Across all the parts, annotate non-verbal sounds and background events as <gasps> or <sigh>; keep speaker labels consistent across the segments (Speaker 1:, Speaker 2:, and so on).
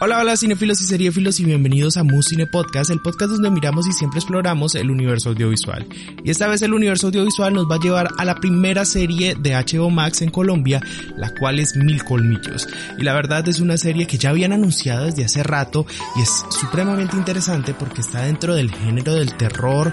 Speaker 1: Hola, hola cinefilos y seriefilos y bienvenidos a Musine Podcast, el podcast donde miramos y siempre exploramos el universo audiovisual. Y esta vez el universo audiovisual nos va a llevar a la primera serie de HBO Max en Colombia, la cual es Mil Colmillos. Y la verdad es una serie que ya habían anunciado desde hace rato y es supremamente interesante porque está dentro del género del terror,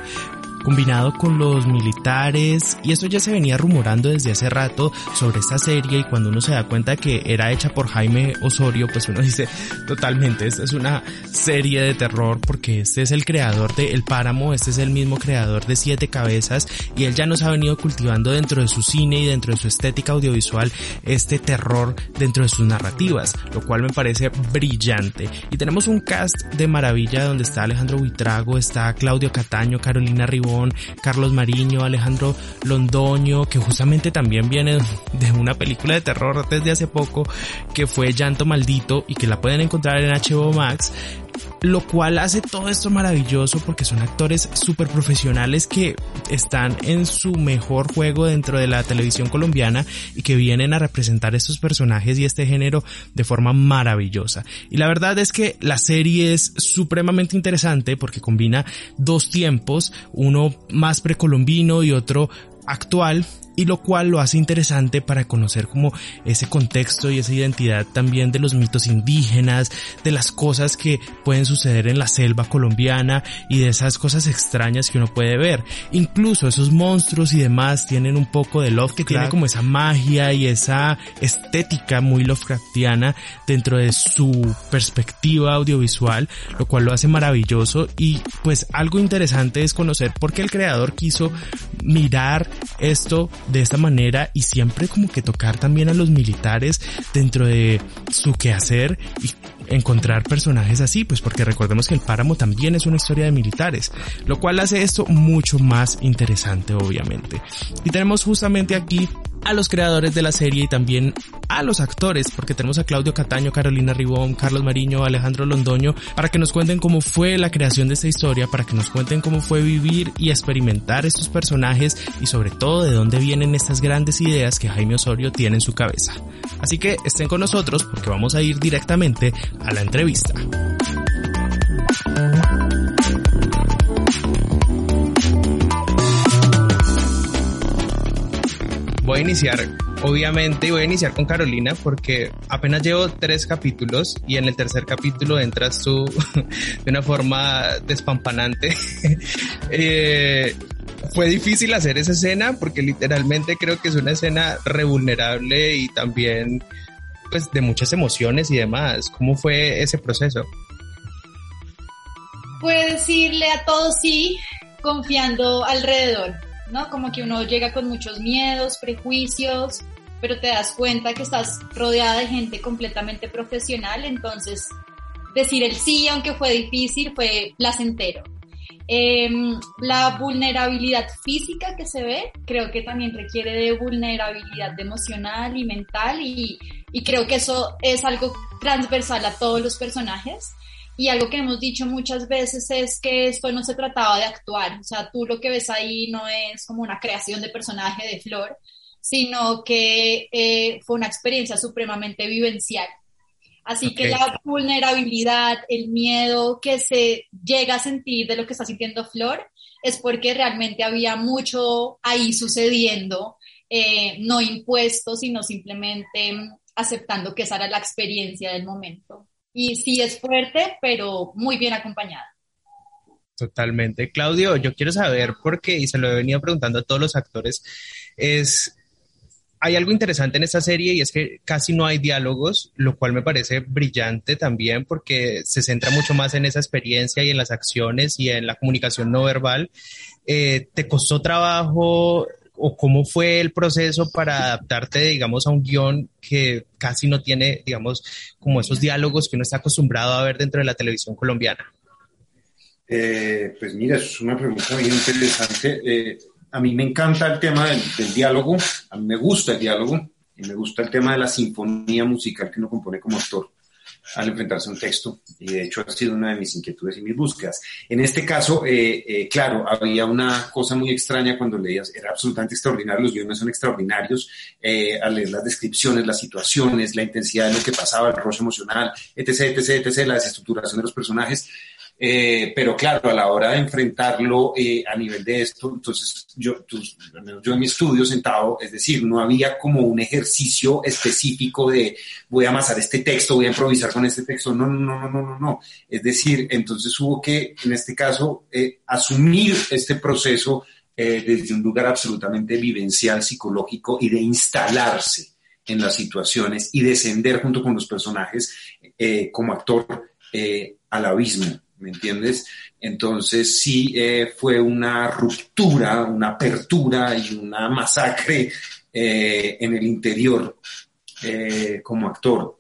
Speaker 1: combinado con los militares y eso ya se venía rumorando desde hace rato sobre esta serie y cuando uno se da cuenta que era hecha por Jaime Osorio pues uno <laughs> dice totalmente esta es una serie de terror porque este es el creador de El Páramo, este es el mismo creador de Siete Cabezas y él ya nos ha venido cultivando dentro de su cine y dentro de su estética audiovisual este terror dentro de sus narrativas, lo cual me parece brillante. Y tenemos un cast de maravilla donde está Alejandro Buitrago, está Claudio Cataño, Carolina Ribón, Carlos Mariño, Alejandro Londoño, que justamente también viene de una película de terror desde hace poco, que fue Llanto Maldito y que la pueden encontrar en HBO Max lo cual hace todo esto maravilloso porque son actores súper profesionales que están en su mejor juego dentro de la televisión colombiana y que vienen a representar estos personajes y este género de forma maravillosa. Y la verdad es que la serie es supremamente interesante porque combina dos tiempos, uno más precolombino y otro actual y lo cual lo hace interesante para conocer como ese contexto y esa identidad también de los mitos indígenas, de las cosas que pueden suceder en la selva colombiana y de esas cosas extrañas que uno puede ver. Incluso esos monstruos y demás tienen un poco de love que tiene como esa magia y esa estética muy Lovecraftiana dentro de su perspectiva audiovisual, lo cual lo hace maravilloso y pues algo interesante es conocer por qué el creador quiso mirar esto de esta manera y siempre como que tocar también a los militares dentro de su quehacer y encontrar personajes así, pues porque recordemos que el páramo también es una historia de militares, lo cual hace esto mucho más interesante obviamente. Y tenemos justamente aquí a los creadores de la serie y también a los actores, porque tenemos a Claudio Cataño, Carolina Ribón, Carlos Mariño, Alejandro Londoño, para que nos cuenten cómo fue la creación de esta historia, para que nos cuenten cómo fue vivir y experimentar estos personajes y sobre todo de dónde vienen estas grandes ideas que Jaime Osorio tiene en su cabeza. Así que estén con nosotros porque vamos a ir directamente a la entrevista. Voy a iniciar, obviamente, voy a iniciar con Carolina porque apenas llevo tres capítulos y en el tercer capítulo entras tú <laughs> de una forma despampanante. <laughs> eh, fue difícil hacer esa escena porque literalmente creo que es una escena revulnerable y también pues de muchas emociones y demás. ¿Cómo fue ese proceso?
Speaker 2: Puede decirle a todos sí, confiando alrededor, ¿no? Como que uno llega con muchos miedos, prejuicios, pero te das cuenta que estás rodeada de gente completamente profesional, entonces decir el sí, aunque fue difícil, fue placentero. Em, la vulnerabilidad física que se ve, creo que también requiere de vulnerabilidad emocional y mental y, y creo que eso es algo transversal a todos los personajes. Y algo que hemos dicho muchas veces es que esto no se trataba de actuar, o sea, tú lo que ves ahí no es como una creación de personaje de Flor, sino que eh, fue una experiencia supremamente vivencial. Así que la vulnerabilidad, el miedo que se llega a sentir de lo que está sintiendo Flor es porque realmente había mucho ahí sucediendo, eh, no impuesto, sino simplemente aceptando que esa era la experiencia del momento. Y sí es fuerte, pero muy bien acompañada.
Speaker 1: Totalmente. Claudio, yo quiero saber por qué, y se lo he venido preguntando a todos los actores, es, hay algo interesante en esta serie y es que casi no hay diálogos, lo cual me parece brillante también porque se centra mucho más en esa experiencia y en las acciones y en la comunicación no verbal. Eh, ¿Te costó trabajo o cómo fue el proceso para adaptarte, digamos, a un guion que casi no tiene, digamos, como esos diálogos que uno está acostumbrado a ver dentro de la televisión colombiana?
Speaker 3: Eh, pues mira, es una pregunta bien interesante. Eh, a mí me encanta el tema del, del, diálogo, a mí me gusta el diálogo y me gusta el tema de la sinfonía musical que uno compone como actor. Al enfrentarse a un texto y de hecho ha sido una de mis inquietudes y mis búsquedas. En este caso, eh, eh, claro, había una cosa muy extraña cuando leías, era absolutamente extraordinario, los guiones son extraordinarios, eh, al leer las descripciones, las situaciones, la intensidad de lo que pasaba, el rostro emocional, etc., etc., etc., la desestructuración de los personajes, eh, pero claro, a la hora de enfrentarlo eh, a nivel de esto, entonces yo, en mi estudio sentado, es decir, no había como un ejercicio específico de voy a amasar este texto, voy a improvisar con este texto, no, no, no, no, no, no. Es decir, entonces hubo que, en este caso, eh, asumir este proceso desde un lugar absolutamente vivencial, psicológico y de instalarse en las situaciones y descender junto con los personajes como actor al abismo ¿me entiendes? Entonces sí eh, fue una ruptura, una apertura y una masacre eh, en el interior eh, como actor,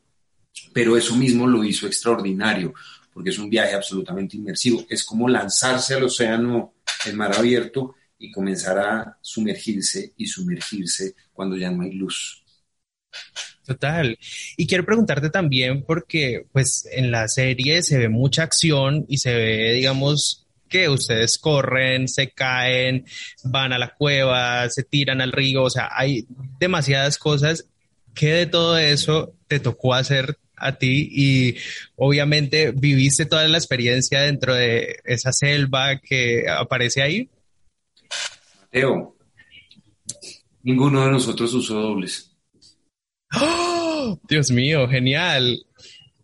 Speaker 3: pero eso mismo lo hizo extraordinario, porque es un viaje absolutamente inmersivo, es como lanzarse al océano, el mar abierto, y comenzar a sumergirse y sumergirse cuando ya no hay luz.
Speaker 1: Total. Y quiero preguntarte también porque pues en la serie se ve mucha acción y se ve, digamos, que ustedes corren, se caen, van a la cueva, se tiran al río, o sea, hay demasiadas cosas. ¿Qué de todo eso te tocó hacer a ti y obviamente viviste toda la experiencia dentro de esa selva que aparece ahí?
Speaker 3: Mateo, ninguno de nosotros usó dobles.
Speaker 1: ¡Oh! <gasps> Dios mío, genial.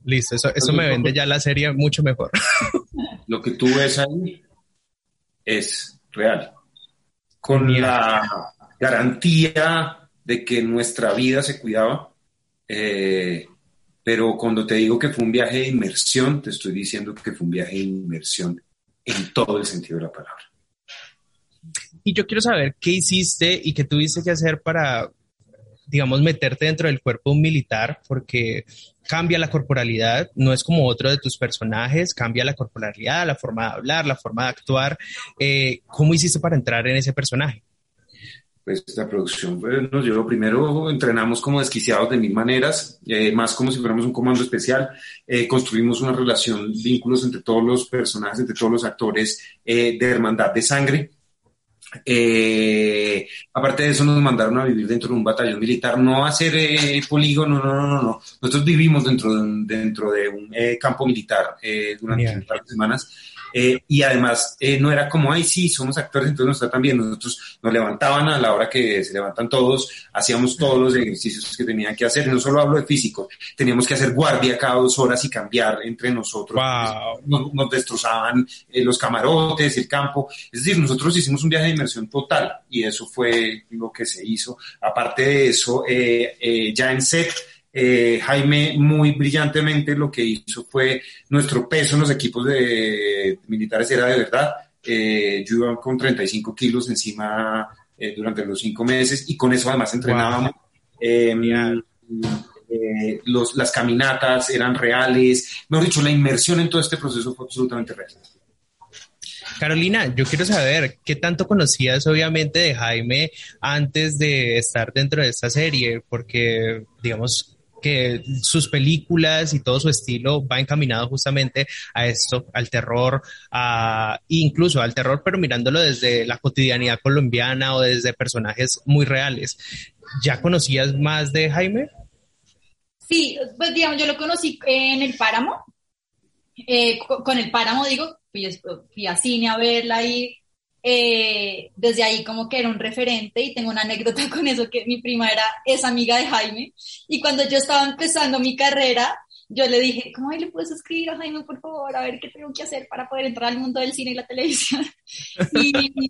Speaker 1: Listo, eso, eso me vende ya la serie mucho mejor. <laughs>
Speaker 3: Lo que tú ves ahí es real. Con la garantía de que nuestra vida se cuidaba, eh, pero cuando te digo que fue un viaje de inmersión, te estoy diciendo que fue un viaje de inmersión en todo el sentido de la palabra.
Speaker 1: Y yo quiero saber qué hiciste y qué tuviste que hacer para digamos, meterte dentro del cuerpo de un militar porque cambia la corporalidad, no es como otro de tus personajes, cambia la corporalidad, la forma de hablar, la forma de actuar. Eh, ¿Cómo hiciste para entrar en ese personaje?
Speaker 3: Pues la producción pues, nos llevó primero, entrenamos como desquiciados de mil maneras, eh, más como si fuéramos un comando especial, eh, construimos una relación, vínculos entre todos los personajes, entre todos los actores de hermandad de sangre, eh, aparte de eso, nos mandaron a vivir dentro de un batallón militar, no a hacer eh, polígono, no, no, no, no. Nosotros vivimos dentro de un, dentro de un eh, campo militar eh, durante un par de semanas eh, y además, eh, no era como, ay, sí, somos actores, entonces nos tratan bien. Nosotros nos levantaban a la hora que se levantan todos, hacíamos todos los ejercicios que tenían que hacer. No solo hablo de físico, teníamos que hacer guardia cada dos horas y cambiar entre nosotros. Nos, destrozaban eh, los camarotes, el campo. Es decir, nosotros hicimos un viaje de inmersión total y eso fue lo que se hizo. Aparte de eso, ya en set, eh, Jaime muy brillantemente lo que hizo fue nuestro peso en los equipos de militares era de verdad. Eh, yo iba con 35 kilos encima eh, durante los cinco meses y con eso además entrenábamos. Em, los, las caminatas eran reales. Mejor dicho, la inmersión en todo este proceso fue absolutamente real.
Speaker 1: Carolina, yo quiero saber qué tanto conocías obviamente de Jaime antes de estar dentro de esta serie, porque digamos, que sus películas y todo su estilo va encaminado justamente a esto, al terror, a, incluso al terror, pero mirándolo desde la cotidianidad colombiana o desde personajes muy reales. ¿Ya conocías más de Jaime?
Speaker 2: Sí, pues digamos, yo lo conocí en el Páramo. Eh, con el Páramo, digo, fui, fui a cine a verla y eh, desde ahí como que era un referente y tengo una anécdota <laughs> con eso que mi prima era es amiga de Jaime. Y cuando yo estaba empezando mi carrera yo le dije, ¿cómo le puedes escribir a Jaime, por favor, a ver qué tengo que hacer para poder entrar al mundo del cine y la televisión? <laughs> Y,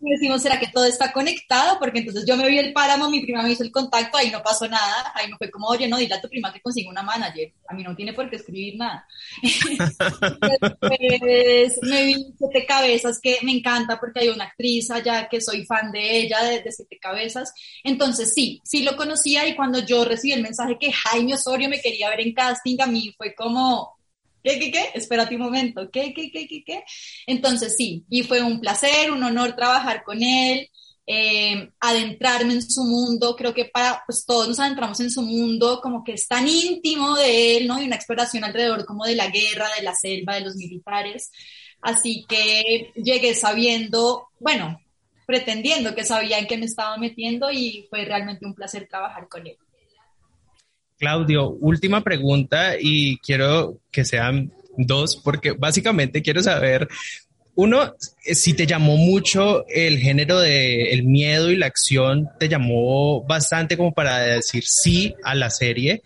Speaker 2: decimos, ¿será que todo está conectado? Porque entonces yo me vi el páramo, mi prima me hizo el contacto, ahí no pasó nada, ahí no fue como, oye, no, dile a tu prima que consiga una manager, a mí no tiene por qué escribir nada. <laughs> Después me vi Siete Cabezas, que me encanta porque hay una actriz allá que soy fan de ella, de, de Siete Cabezas, entonces sí, sí lo conocía y cuando yo recibí el mensaje que Jaime Osorio me quería ver en casting, a mí fue como, ¿qué, qué, qué? Espérate un momento, ¿qué, qué, qué, qué, qué? Entonces sí, y fue un placer, un honor trabajar con él. eh, adentrarme en su mundo, creo que para, pues todos nos adentramos en su mundo, como que es tan íntimo de él, ¿no? Y una exploración alrededor como de la guerra, de la selva, de los militares. Así que llegué sabiendo, bueno, pretendiendo que sabía en qué me estaba metiendo y fue realmente un placer trabajar con él.
Speaker 1: Claudio, última pregunta y quiero que sean dos, porque básicamente quiero saber uno, si te llamó mucho el género de el miedo y la acción, te llamó bastante como para decir sí a la serie.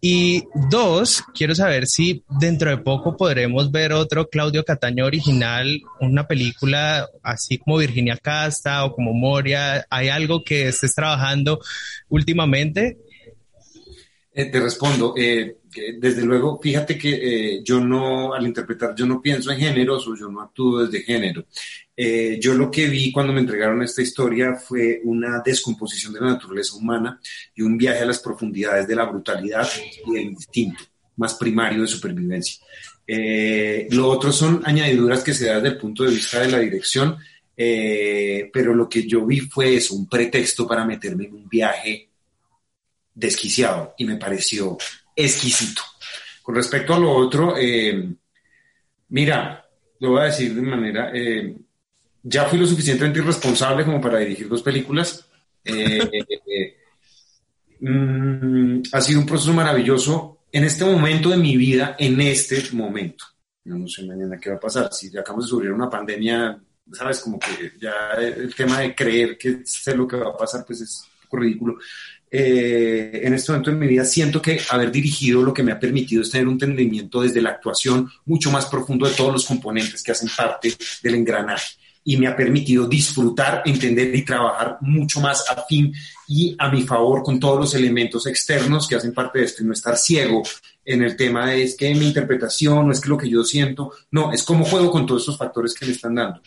Speaker 1: Y dos, quiero saber si dentro de poco podremos ver otro Claudio Cataño original, una película así como Virginia Casta o como Moria. ¿Hay algo que estés trabajando últimamente?
Speaker 3: Eh, te respondo. Eh, desde luego, fíjate que eh, yo no, al interpretar, yo no pienso en géneros o yo no actúo desde género. Eh, yo lo que vi cuando me entregaron esta historia fue una descomposición de la naturaleza humana y un viaje a las profundidades de la brutalidad y el instinto más primario de supervivencia. Eh, lo otro son añadiduras que se dan desde el punto de vista de la dirección, pero lo que yo vi fue eso, un pretexto para meterme en un viaje desquiciado y me pareció exquisito. Con respecto a lo otro, eh, mira, lo voy a decir de manera, eh, ya fui lo suficientemente irresponsable como para dirigir dos películas. Eh, <laughs> mm, ha sido un proceso maravilloso en este momento de mi vida, en este momento. Yo no sé mañana qué va a pasar. Si acabamos de sufrir una pandemia, sabes, como que ya el tema de creer que sé lo que va a pasar, pues es ridículo. Eh, en este momento en mi vida siento que haber dirigido lo que me ha permitido es tener un entendimiento desde la actuación mucho más profundo de todos los componentes que hacen parte del engranaje. Y me ha permitido disfrutar, entender y trabajar mucho más afín y a mi favor con todos los elementos externos que hacen parte de esto. Y no estar ciego en el tema de es que mi interpretación no es que lo que yo siento, no, es cómo juego con todos esos factores que me están dando.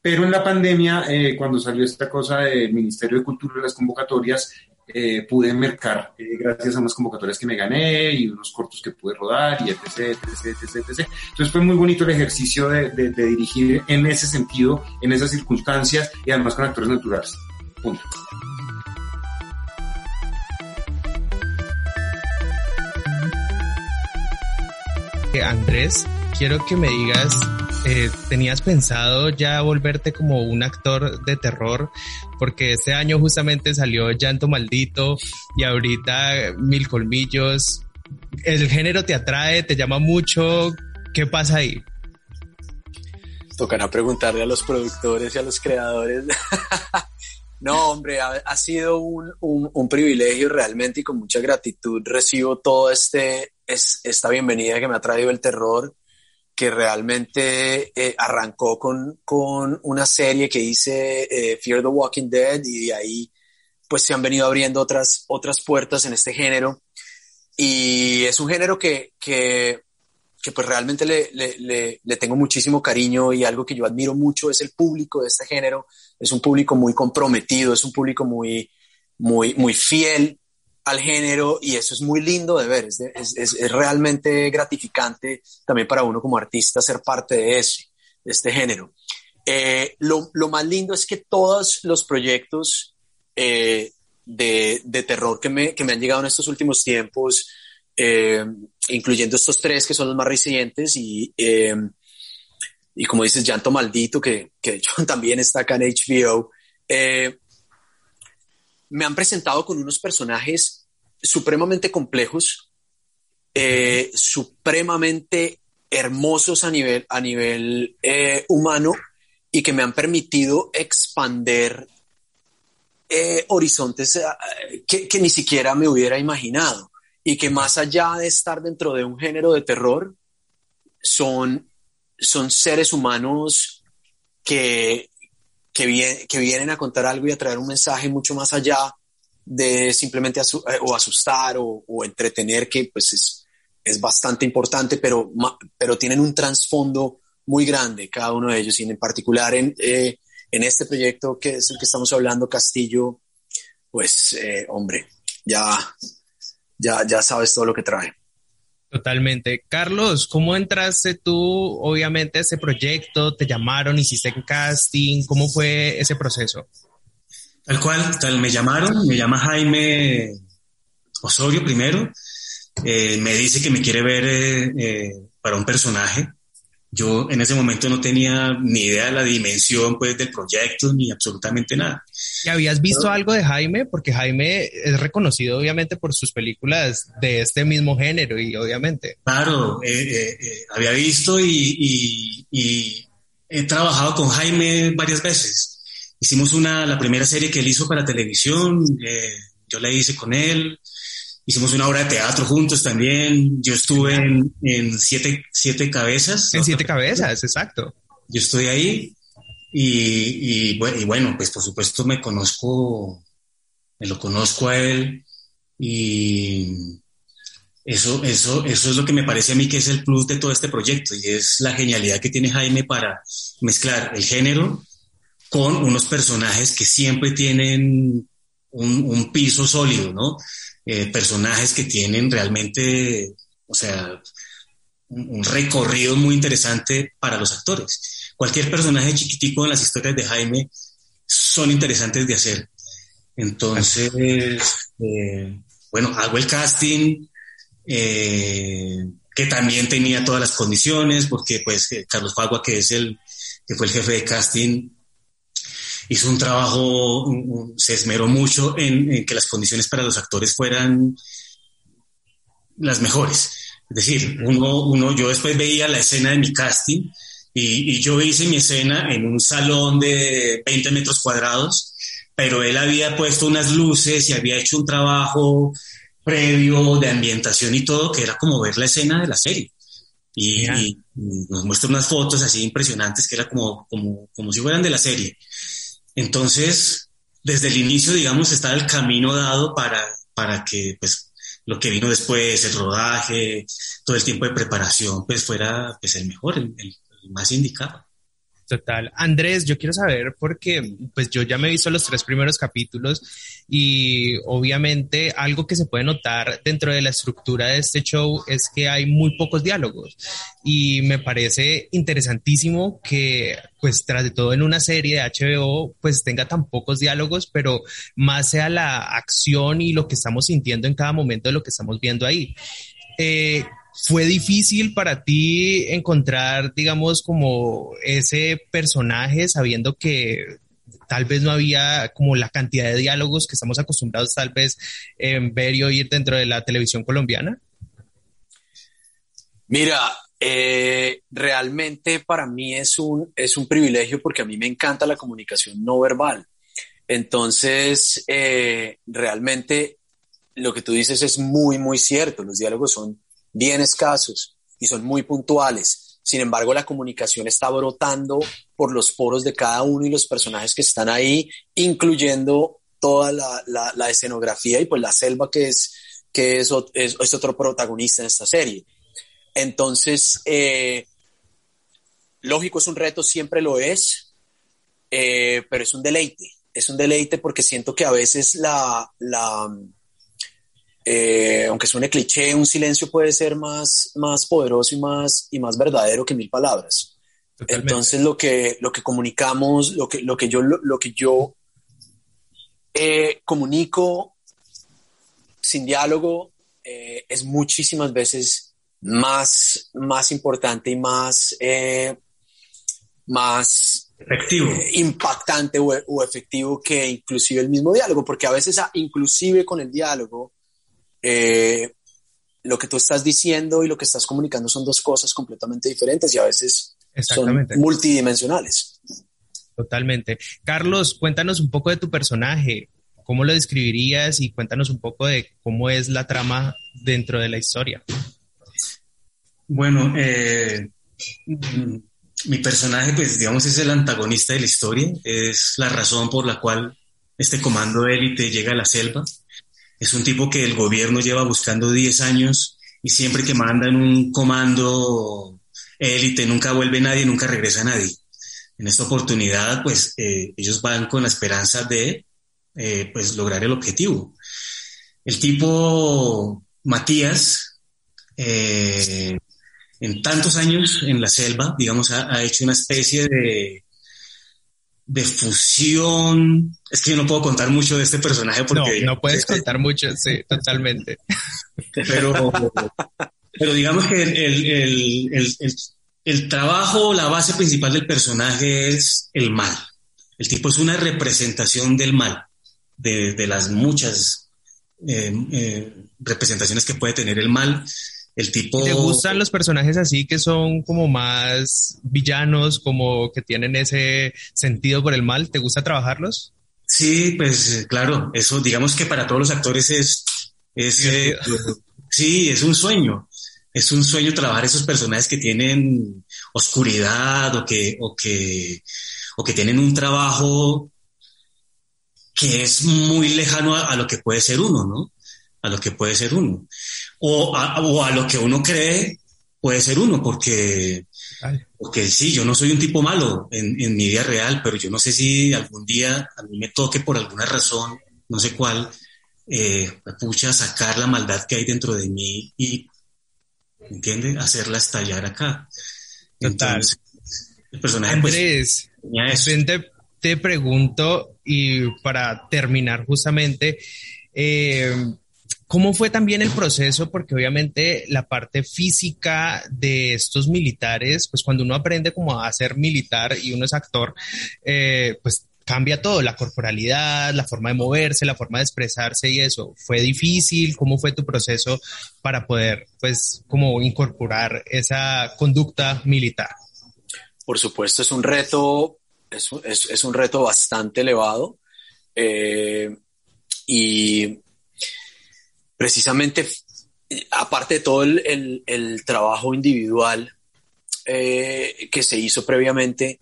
Speaker 3: Pero en la pandemia, eh, cuando salió esta cosa del Ministerio de Cultura y las convocatorias, eh, pude mercar eh, gracias a unas convocatorias que me gané y unos cortos que pude rodar y etc, etc, etc, etc. Entonces fue muy bonito el ejercicio de, dirigir en ese sentido, en esas circunstancias y además con actores naturales. Punto.
Speaker 1: Andrés, quiero que me digas eh, ¿tenías pensado ya volverte como un actor de terror? Porque este año justamente salió Llanto Maldito y ahorita Mil Colmillos. ¿El género te atrae, te llama mucho? ¿Qué pasa ahí?
Speaker 4: Tocará preguntarle a los productores y a los creadores. <laughs> no, hombre, ha, sido un, privilegio realmente y con mucha gratitud recibo todo este, es, esta bienvenida que me ha traído el terror que realmente eh, arrancó con, con, una serie que hice, eh, Fear the Walking Dead, y de ahí pues se han venido abriendo otras, otras puertas en este género. Y es un género que, que, que pues realmente le, le, le, tengo muchísimo cariño y algo que yo admiro mucho es el público de este género. Es un público muy comprometido, es un público muy, muy, muy fiel al género y eso es muy lindo de ver, es, es, es, realmente gratificante también para uno como artista ser parte de, ese, este género. Eh, lo, lo, más lindo es que todos los proyectos eh, de, de, terror que me, que me, han llegado en estos últimos tiempos, eh, incluyendo estos tres que son los más recientes y, y como dices, Llanto Maldito, que, que de hecho <laughs> también está acá en HBO, me han presentado con unos personajes supremamente complejos, eh, supremamente hermosos a nivel, a nivel eh, humano y que me han permitido expander eh, horizontes que, que, ni siquiera me hubiera imaginado. Y que más allá de estar dentro de un género de terror, son, son seres humanos que, que, que vienen a contar algo y a traer un mensaje mucho más allá de simplemente eh, o asustar o, o, entretener, que pues es, es bastante importante, pero, pero tienen un trasfondo muy grande cada uno de ellos y en particular en, eh, en este proyecto que es el que estamos hablando, Castillo, pues eh, hombre, ya, ya, ya sabes todo lo que trae.
Speaker 1: Totalmente. Carlos, ¿cómo entraste tú, obviamente, a ese proyecto? ¿Te llamaron? ¿Hiciste casting? ¿Cómo fue ese proceso?
Speaker 5: Tal cual, tal, me llamaron, me llama Jaime Osorio primero, eh, me dice que me quiere ver eh, eh, para un personaje. Yo en ese momento no tenía ni idea de la dimensión pues, del proyecto ni absolutamente nada.
Speaker 1: ¿Y habías visto algo de Jaime? Porque Jaime es reconocido obviamente por sus películas de este mismo género y obviamente.
Speaker 5: Claro, había visto y, y he trabajado con Jaime varias veces. Hicimos una, la primera serie que él hizo para televisión, eh, yo la hice con él. Hicimos una obra de teatro juntos también. Yo estuve en, siete, siete cabezas.
Speaker 1: En siete cabezas, exacto.
Speaker 5: Yo estoy ahí y, y, bueno, pues por supuesto me conozco, me lo conozco a él y eso, eso, eso es lo que me parece a mí que es el plus de todo este proyecto y es la genialidad que tiene Jaime para mezclar el género con unos personajes que siempre tienen un, piso sólido, ¿no? Eh, personajes que tienen realmente, o sea, un, recorrido muy interesante para los actores. Cualquier personaje chiquitico en las historias de Jaime son interesantes de hacer. Entonces, eh, bueno, hago el casting, eh, que también tenía todas las condiciones, porque pues Carlos Pagua, que es el, que fue el jefe de casting, hizo un trabajo, se esmeró mucho en, que las condiciones para los actores fueran las mejores. Es decir, uno, uno, yo después veía la escena de mi casting y, yo hice mi escena en un salón de 20 metros cuadrados, pero él había puesto unas luces y había hecho un trabajo previo de ambientación y todo, que era como ver la escena de la serie. Y, nos muestra unas fotos así impresionantes que era como, como, como si fueran de la serie. Entonces, desde el inicio, digamos, estaba el camino dado para, para que, pues, lo que vino después, el rodaje, todo el tiempo de preparación, pues fuera, pues, el mejor, el más indicado.
Speaker 1: Total. Andrés, yo quiero saber porque pues yo ya me he visto los tres primeros capítulos y obviamente algo que se puede notar dentro de la estructura de este show es que hay muy pocos diálogos y me parece interesantísimo que pues tras de todo en una serie de HBO pues tenga tan pocos diálogos, pero más sea la acción y lo que estamos sintiendo en cada momento de lo que estamos viendo ahí. Eh, ¿Fue difícil para ti encontrar, digamos, como ese personaje sabiendo que tal vez no había como la cantidad de diálogos que estamos acostumbrados tal vez en ver y oír dentro de la televisión colombiana?
Speaker 4: Mira, eh, realmente para mí es un, es un privilegio porque a mí me encanta la comunicación no verbal. Entonces, eh, realmente lo que tú dices es muy, muy cierto. Los diálogos son bien escasos y son muy puntuales. Sin embargo, la comunicación está brotando por los poros de cada uno y los personajes que están ahí, incluyendo toda la, escenografía y pues la selva que es, que es, es, otro protagonista en esta serie. Entonces, eh, lógico, es un reto, siempre lo es, eh, pero es un deleite. Es un deleite porque siento que a veces la, la, eh, aunque suene cliché, un silencio puede ser más, más poderoso y más, y más verdadero que mil palabras. Entonces lo que, lo que comunicamos, lo que, lo que yo, lo, que yo eh, comunico sin diálogo eh, es muchísimas veces más, más importante y más, más
Speaker 5: efectivo.
Speaker 4: impactante o, o, efectivo que inclusive el mismo diálogo, porque a veces inclusive con el diálogo eh, lo que tú estás diciendo y lo que estás comunicando son dos cosas completamente diferentes y a veces son multidimensionales.
Speaker 1: Totalmente. Carlos, cuéntanos un poco de tu personaje. ¿Cómo lo describirías? Y cuéntanos un poco de cómo es la trama dentro de la historia.
Speaker 5: Bueno, eh, mi personaje, pues digamos, es el antagonista de la historia. Es la razón por la cual este comando élite llega a la selva. Es un tipo que el gobierno lleva buscando 10 años y siempre que mandan un comando élite nunca vuelve nadie, nunca regresa nadie. En esta oportunidad, pues eh, ellos van con la esperanza de eh, pues lograr el objetivo. El tipo Matías, eh, en tantos años en la selva, digamos, ha, hecho una especie de, de fusión. Es que yo no puedo contar mucho de este personaje porque...
Speaker 1: No, no puedes <laughs> contar mucho, sí, totalmente.
Speaker 5: Pero, <laughs> pero digamos que el, el, el, el, trabajo, la base principal del personaje es el mal. El tipo es una representación del mal, de, de las muchas eh, eh, representaciones que puede tener el mal. El tipo...
Speaker 1: ¿Te gustan los personajes así que son como más villanos, como que tienen ese sentido por el mal? ¿Te gusta trabajarlos?
Speaker 5: Sí, pues claro, eso digamos que para todos los actores es, es eh, sí, es un sueño. Es un sueño trabajar esos personajes que tienen oscuridad o que, o que, o que tienen un trabajo que es muy lejano a, lo que puede ser uno, ¿no? A lo que puede ser uno. O a, o a lo que uno cree puede ser uno, porque, porque sí, yo no soy un tipo malo en, en, mi vida real, pero yo no sé si algún día a mí me toque por alguna razón, no sé cuál, eh, pucha, sacar la maldad que hay dentro de mí y, ¿entiende? Hacerla estallar acá.
Speaker 1: Entonces, el personaje pues, Andrés, te, te pregunto, y para terminar justamente, eh, ¿Cómo fue también el proceso? Porque obviamente la parte física de estos militares, pues cuando uno aprende como a ser militar y uno es actor, eh, pues cambia todo, la corporalidad, la forma de moverse, la forma de expresarse y eso. ¿Fue difícil? ¿Cómo fue tu proceso para poder, pues, como incorporar esa conducta militar?
Speaker 4: Por supuesto, es un reto, es, es, es un reto bastante elevado. Eh, y precisamente, aparte de todo el, el, trabajo individual eh, que se hizo previamente,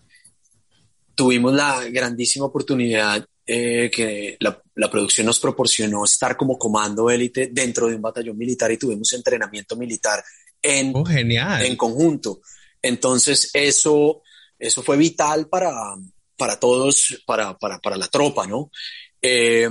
Speaker 4: tuvimos la grandísima oportunidad eh, que la, la, producción nos proporcionó estar como comando élite dentro de un batallón militar y tuvimos entrenamiento militar en,
Speaker 1: oh, genial.
Speaker 4: en conjunto. Entonces, eso, eso fue vital para, para todos, para, para, para la tropa, ¿no? Eh,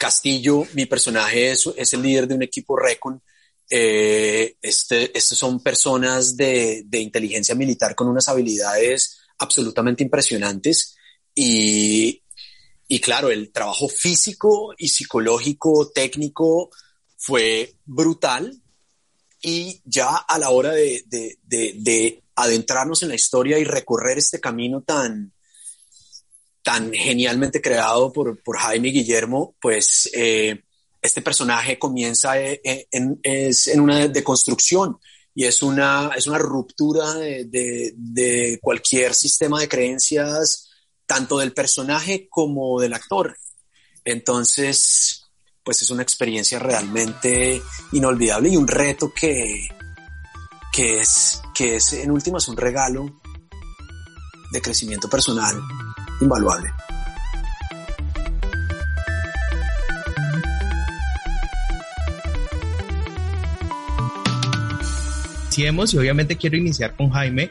Speaker 4: Castillo, mi personaje es, el líder de un equipo Recon. Eh, este, estos son personas de, inteligencia militar con unas habilidades absolutamente impresionantes y, y claro, el trabajo físico y psicológico, técnico fue brutal y ya a la hora de, de adentrarnos en la historia y recorrer este camino tan, tan genialmente creado por, por Jaime Guillermo, pues eh, este personaje comienza eh, eh, en, es en una deconstrucción y es una, es una ruptura de, de, de, cualquier sistema de creencias, tanto del personaje como del actor. Entonces, pues es una experiencia realmente inolvidable y un reto que, que, es, que es en últimas un regalo de crecimiento personal invaluable.
Speaker 1: y obviamente quiero iniciar con Jaime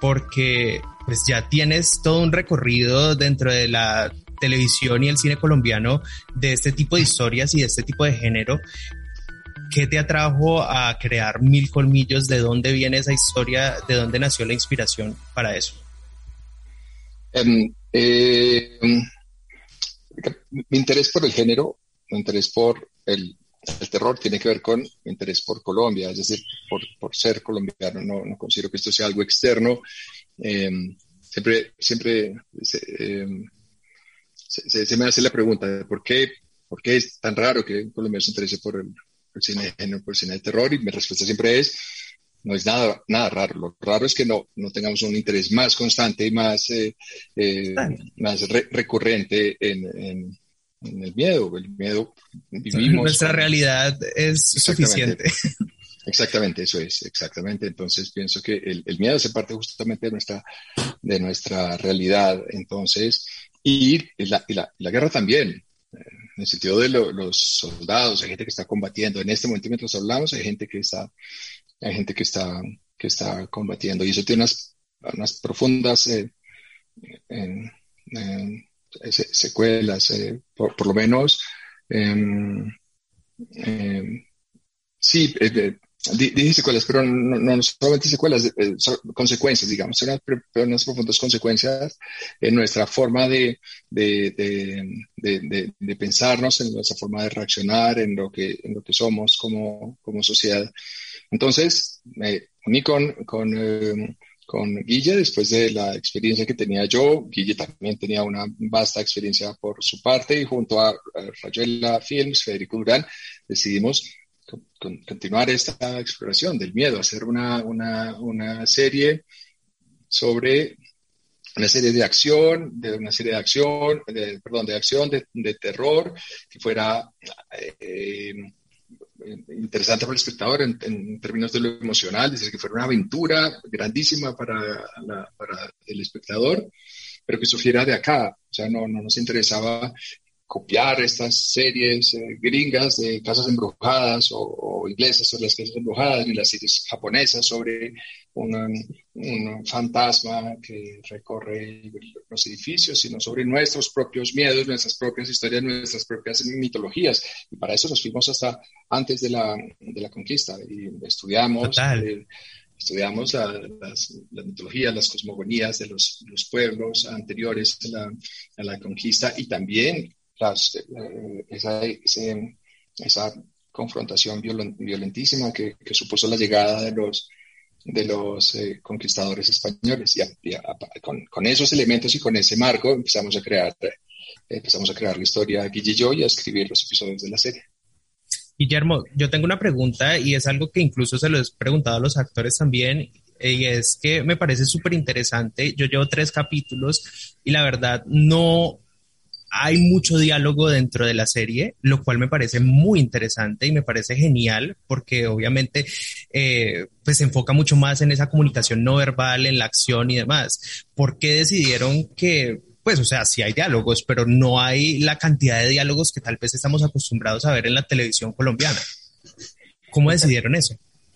Speaker 1: porque pues ya tienes todo un recorrido dentro de la televisión y el cine colombiano de este tipo de historias y de este tipo de género. ¿Qué te atrajo a crear Mil Colmillos? ¿De dónde viene esa historia? ¿De dónde nació la inspiración para eso?
Speaker 6: Em, eh, mi interés por el género, mi interés por el, terror tiene que ver con mi interés por Colombia, es decir, por, por ser colombiano. No, no, considero que esto sea algo externo. Em, siempre siempre em, se, se, me hace la pregunta de por qué, por qué es tan raro que un colombiano se interese por el, cine, por el cine de terror y mi respuesta siempre es no es nada, nada raro. Lo raro es que no, no tengamos un interés más constante y más, eh, eh, más recurrente en, en, el miedo. El miedo
Speaker 1: vivimos. Nuestra realidad es suficiente.
Speaker 6: Exactamente, eso es, exactamente. Entonces pienso que el, el, miedo hace parte justamente de nuestra, de nuestra realidad. Entonces, y la, y la, la guerra también en el sentido de los soldados, hay gente que está combatiendo. En este momento, mientras hablamos, hay gente que está hay gente que está, que está combatiendo y eso tiene unas, unas profundas eh, secuelas, eh, por, por, lo menos. Em, em, sí, dije secuelas, pero no, no solamente secuelas, eh, consecuencias, digamos, unas, unas profundas consecuencias en nuestra forma de, de, de, de, pensarnos, en nuestra forma de reaccionar, en lo que, en lo que somos como, como sociedad. Entonces, me uní con, con, eh, con Guille después de la experiencia que tenía yo. Guille también tenía una vasta experiencia por su parte y junto a, a Rayuela Films, Federico Durán, decidimos continuar esta exploración del miedo, hacer una, una, una serie sobre una serie de acción, de una serie de acción, de, perdón, de acción, de, de terror, que fuera eh, interesante para el espectador en, en, términos de lo emocional, es decir, que fuera una aventura grandísima para, la, para el espectador, pero que surgiera de acá. O sea, no, no nos interesaba copiar estas series eh, gringas de casas embrujadas o, o, inglesas sobre las casas embrujadas, ni las series japonesas sobre un, un, fantasma que recorre los edificios, sino sobre nuestros propios miedos, nuestras propias historias, nuestras propias mitologías. Y para eso nos fuimos hasta antes de la, de la conquista y estudiamos. Eh, estudiamos la, las, las, mitologías, las cosmogonías de los, los pueblos anteriores a la, a la, conquista y también las, eh, esa, ese, esa, confrontación violentísima que, que, supuso la llegada de los, de los eh, conquistadores españoles. Y, a, y a, con, con, esos elementos y con ese marco empezamos a crear, eh, empezamos a crear la historia Guille y yo y a escribir los episodios de la serie.
Speaker 1: Guillermo, yo tengo una pregunta y es algo que incluso se lo he preguntado a los actores también y es que me parece súper interesante. Yo llevo tres capítulos y la verdad no hay mucho diálogo dentro de la serie, lo cual me parece muy interesante y me parece genial porque obviamente eh, pues se enfoca mucho más en esa comunicación no verbal, en la acción y demás. ¿Por qué decidieron que pues, o sea, sí hay diálogos, pero no hay la cantidad de diálogos que tal vez estamos acostumbrados a ver en la televisión colombiana. ¿Cómo decidieron eso?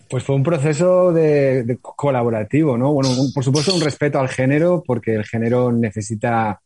Speaker 7: Pues fue un proceso de, de colaborativo, ¿no? Bueno, un, por supuesto un respeto al género, porque el género necesita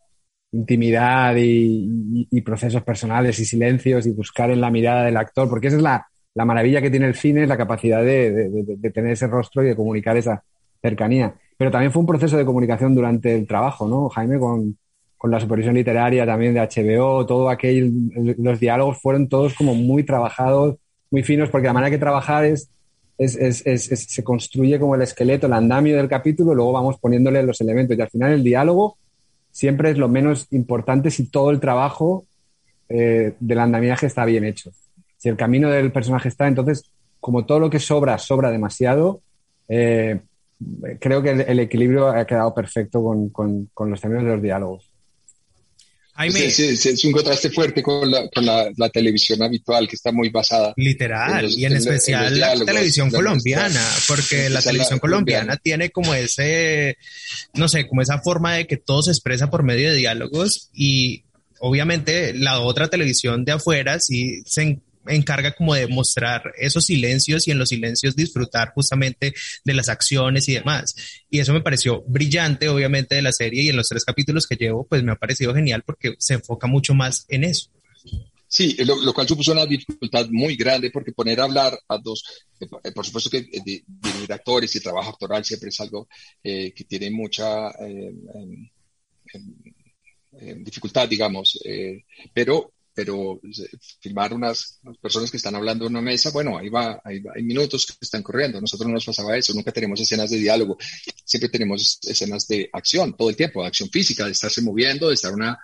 Speaker 7: intimidad y, procesos personales y silencios y buscar en la mirada del actor, porque esa es la, la maravilla que tiene el cine, es la capacidad de, de, de, tener ese rostro y de comunicar esa cercanía. Pero también fue un proceso de comunicación durante el trabajo, ¿no, Jaime? Con, con la supervisión literaria también de HBO, todo aquel, los diálogos fueron todos como muy trabajados, muy finos, porque la manera que trabajar es, es, es, es, se construye como el esqueleto, el andamio del capítulo, luego vamos poniéndole los elementos y al final el diálogo siempre es lo menos importante si todo el trabajo eh, del andamiaje está bien hecho. Si el camino del personaje está, entonces, como todo lo que sobra, sobra demasiado, eh, creo que el, equilibrio ha quedado perfecto con, con, con los términos de los diálogos.
Speaker 6: Jaime, sí, es un contraste fuerte con, la, con la, la, televisión habitual que está muy basada.
Speaker 1: Literal, en los, y en, en especial en la televisión colombiana, porque <laughs> la televisión colombiana, colombiana tiene como ese, no sé, como esa forma de que todo se expresa por medio de diálogos y obviamente la otra televisión de afuera sí se encarga como de mostrar esos silencios y en los silencios disfrutar justamente de las acciones y demás. Y eso me pareció brillante, obviamente, de la serie y en los tres capítulos que llevo, pues me ha parecido genial porque se enfoca mucho más en eso.
Speaker 6: Sí, lo, cual supuso una dificultad muy grande porque poner a hablar a dos, eh, por supuesto que eh, de, actores y trabajo actoral siempre es algo eh, que tiene mucha eh, dificultad, digamos, pero pero filmar unas, unas, personas que están hablando en una mesa, bueno, ahí va, ahí va, hay minutos que están corriendo, nosotros no nos pasaba eso, nunca tenemos escenas de diálogo, siempre tenemos escenas de acción, todo el tiempo, de acción física, de estarse moviendo, de estar una,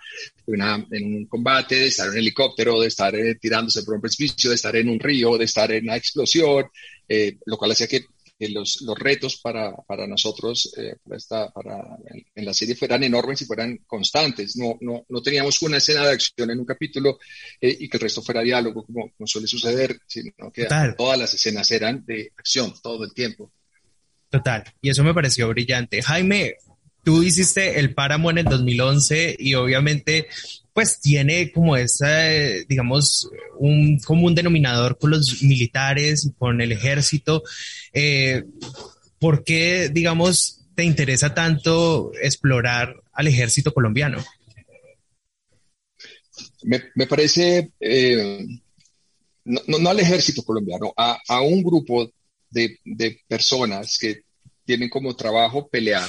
Speaker 6: una, en un combate, de estar en un helicóptero, de estar eh, tirándose por un precipicio, de estar en un río, de estar en una explosión, eh, lo cual hacía que los, los, retos para, para nosotros eh, para esta, para, en, en, la serie fueran enormes y fueran constantes. No, no, no teníamos una escena de acción en un capítulo eh, y que el resto fuera diálogo, como, como suele suceder, sino que Total. todas las escenas eran de acción todo el tiempo.
Speaker 1: Total, y eso me pareció brillante. Jaime, tú hiciste el Páramo en el 2011 y obviamente pues tiene como esa, digamos, un común denominador con los militares con el ejército. Eh, ¿Por qué, digamos, te interesa tanto explorar al ejército colombiano?
Speaker 6: Me, parece, eh, no, al ejército colombiano, a, un grupo de personas que tienen como trabajo pelear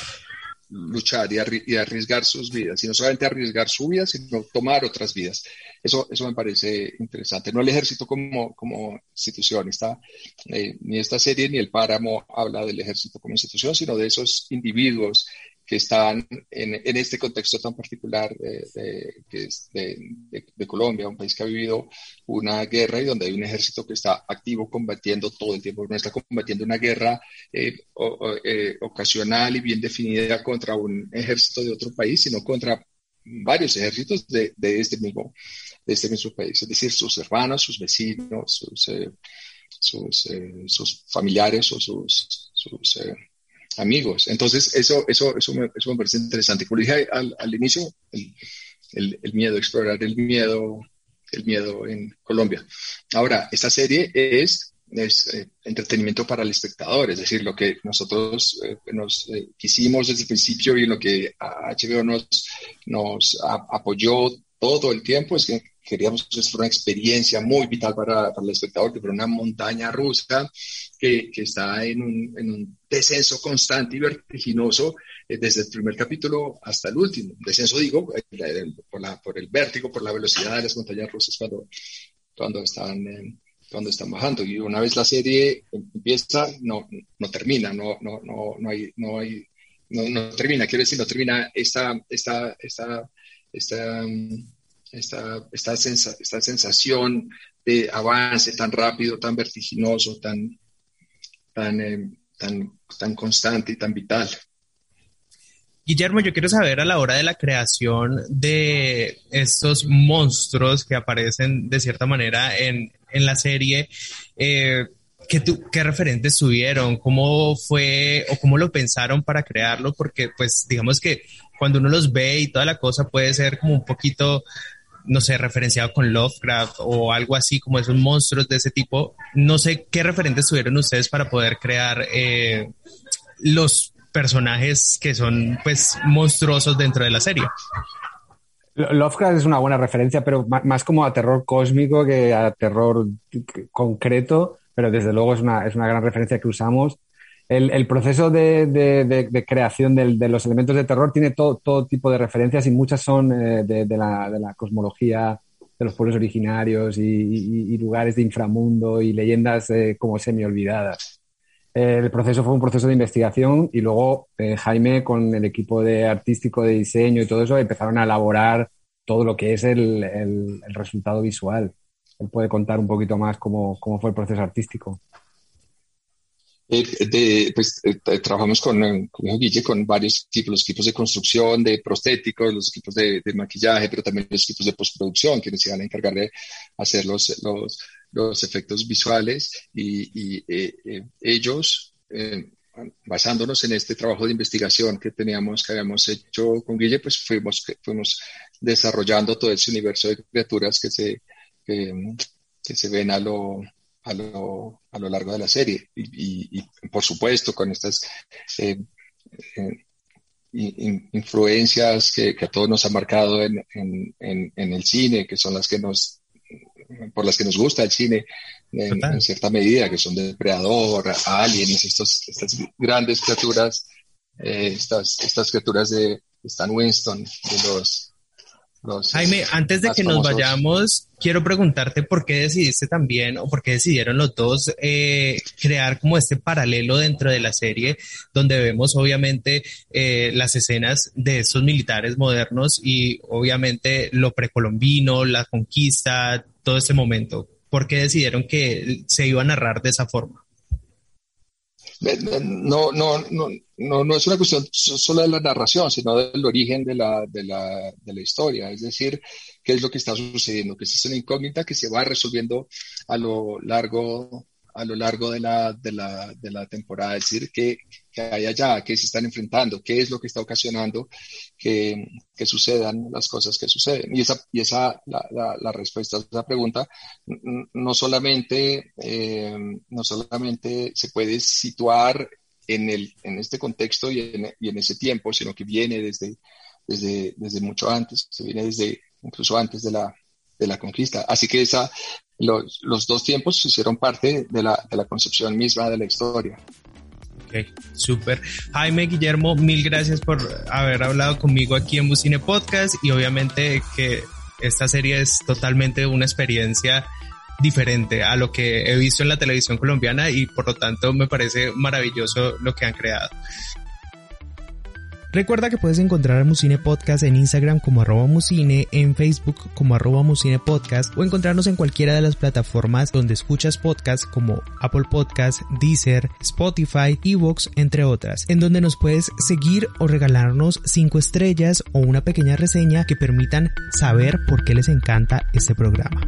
Speaker 6: luchar y, arriesgar sus vidas, y no solamente arriesgar su vida, sino tomar otras vidas. Eso, eso me parece interesante. No el ejército como, como institución, está, eh, ni esta serie ni el páramo habla del ejército como institución, sino de esos individuos que están en, en este contexto tan particular de, que es de, Colombia, un país que ha vivido una guerra y donde hay un ejército que está activo combatiendo todo el tiempo, no está combatiendo una guerra eh, eh, ocasional y bien definida contra un ejército de otro país, sino contra varios ejércitos de, este mismo de este mismo país, es decir, sus hermanos, sus vecinos, sus, eh, sus, sus, familiares o sus, sus amigos. Entonces, eso, eso, eso, me, eso me parece interesante. Como dije al, al inicio, el, el, miedo, explorar el miedo, el miedo en Colombia. Ahora, esta serie es, es eh, entretenimiento para el espectador, es decir, lo que nosotros eh, nos eh, quisimos desde el principio y lo que HBO nos, nos apoyó todo el tiempo es que queríamos que fuera una experiencia muy vital para, para el espectador, que fuera una montaña rusa que, que está en un, en un, descenso constante y vertiginoso eh, desde el primer capítulo hasta el último. Descenso, digo, eh, por, la, por el vértigo, por la velocidad de las montañas rusas cuando, cuando, están, eh, cuando están bajando. Y una vez la serie empieza, no, no termina, no, no, no, no hay... No hay no, no termina, quiero decir, no termina esta, esta, esta, esta, esta, esta, esta sensación de avance tan rápido, tan vertiginoso, tan, tan, eh, tan, tan constante y tan vital.
Speaker 1: Guillermo, yo quiero saber a la hora de la creación de estos monstruos que aparecen de cierta manera en, en la serie, eh, ¿qué, ¿qué, referentes tuvieron? ¿Cómo fue o cómo lo pensaron para crearlo? Porque pues digamos que cuando uno los ve y toda la cosa puede ser como un poquito no sé, referenciado con Lovecraft o algo así como esos monstruos de ese tipo. No sé qué referentes tuvieron ustedes para poder crear eh, los personajes que son pues monstruosos dentro de la serie.
Speaker 7: Lovecraft es una buena referencia, pero más como a terror cósmico que a terror concreto, pero desde luego es una, es una gran referencia que usamos el, proceso de, creación de los elementos de terror tiene todo, tipo de referencias y muchas son eh, de, la, cosmología de los pueblos originarios y, lugares de inframundo y leyendas eh, como semi olvidadas. el proceso fue un proceso de investigación y luego eh, Jaime con el equipo de artístico de diseño y todo eso empezaron a elaborar todo lo que es el, resultado visual. Él puede contar un poquito más cómo fue el proceso artístico.
Speaker 6: Eh, de, pues, eh, trabajamos con, eh, como Guille, con varios equipos, los equipos de construcción, de prostéticos, los equipos de, maquillaje, pero también los equipos de postproducción, quienes se van a encargar de hacer los, los, los efectos visuales y, y ellos, basándonos en este trabajo de investigación que teníamos, que habíamos hecho con Guille, pues fuimos, fuimos desarrollando todo ese universo de criaturas que se, que se ven a lo, a lo, a lo largo de la serie. Y, por supuesto, con estas eh, eh, influencias que, a todos nos han marcado en, en, en, el cine, que son las que nos, por las que nos gusta el cine en, cierta medida, que son Depredador, Aliens, estos, estas grandes criaturas, eh, estas, estas criaturas de Stan Winston, de los
Speaker 1: Jaime, antes de que nos vayamos, quiero preguntarte por qué decidiste también, o por qué decidieron los dos eh, crear como este paralelo dentro de la serie, donde vemos obviamente eh, las escenas de estos militares modernos y obviamente lo precolombino, la conquista, todo ese momento. ¿Por qué decidieron que se iba a narrar de esa forma?
Speaker 6: No, no, no, no, no es una cuestión solo de la narración, sino del origen de la, de la, de la historia. Es decir, qué es lo que está sucediendo, que es una incógnita que se va resolviendo a lo largo a lo largo de la, de la, de la temporada, decir, qué, qué, hay allá, qué se están enfrentando, qué es lo que está ocasionando que, que sucedan las cosas que suceden. Y esa, y esa la, la, la respuesta a esa pregunta no solamente, eh, no solamente se puede situar en, el, en este contexto y en, y en ese tiempo, sino que viene desde, desde, desde mucho antes, se viene desde incluso antes de la, de la conquista. Así que esa, los, dos tiempos hicieron parte de la, de la concepción misma de la historia.
Speaker 1: Ok, súper. Jaime Guillermo, mil gracias por haber hablado conmigo aquí en Bucine Podcast y obviamente que esta serie es totalmente una experiencia diferente a lo que he visto en la televisión colombiana y por lo tanto me parece maravilloso lo que han creado. Recuerda que puedes encontrar a Musine Podcast en Instagram como arroba Musine, en Facebook como arroba Podcast o encontrarnos en cualquiera de las plataformas donde escuchas podcasts como Apple Podcast, Deezer, Spotify, Evox, entre otras, en donde nos puedes seguir o regalarnos 5 estrellas o una pequeña reseña que permitan saber por qué les encanta este programa.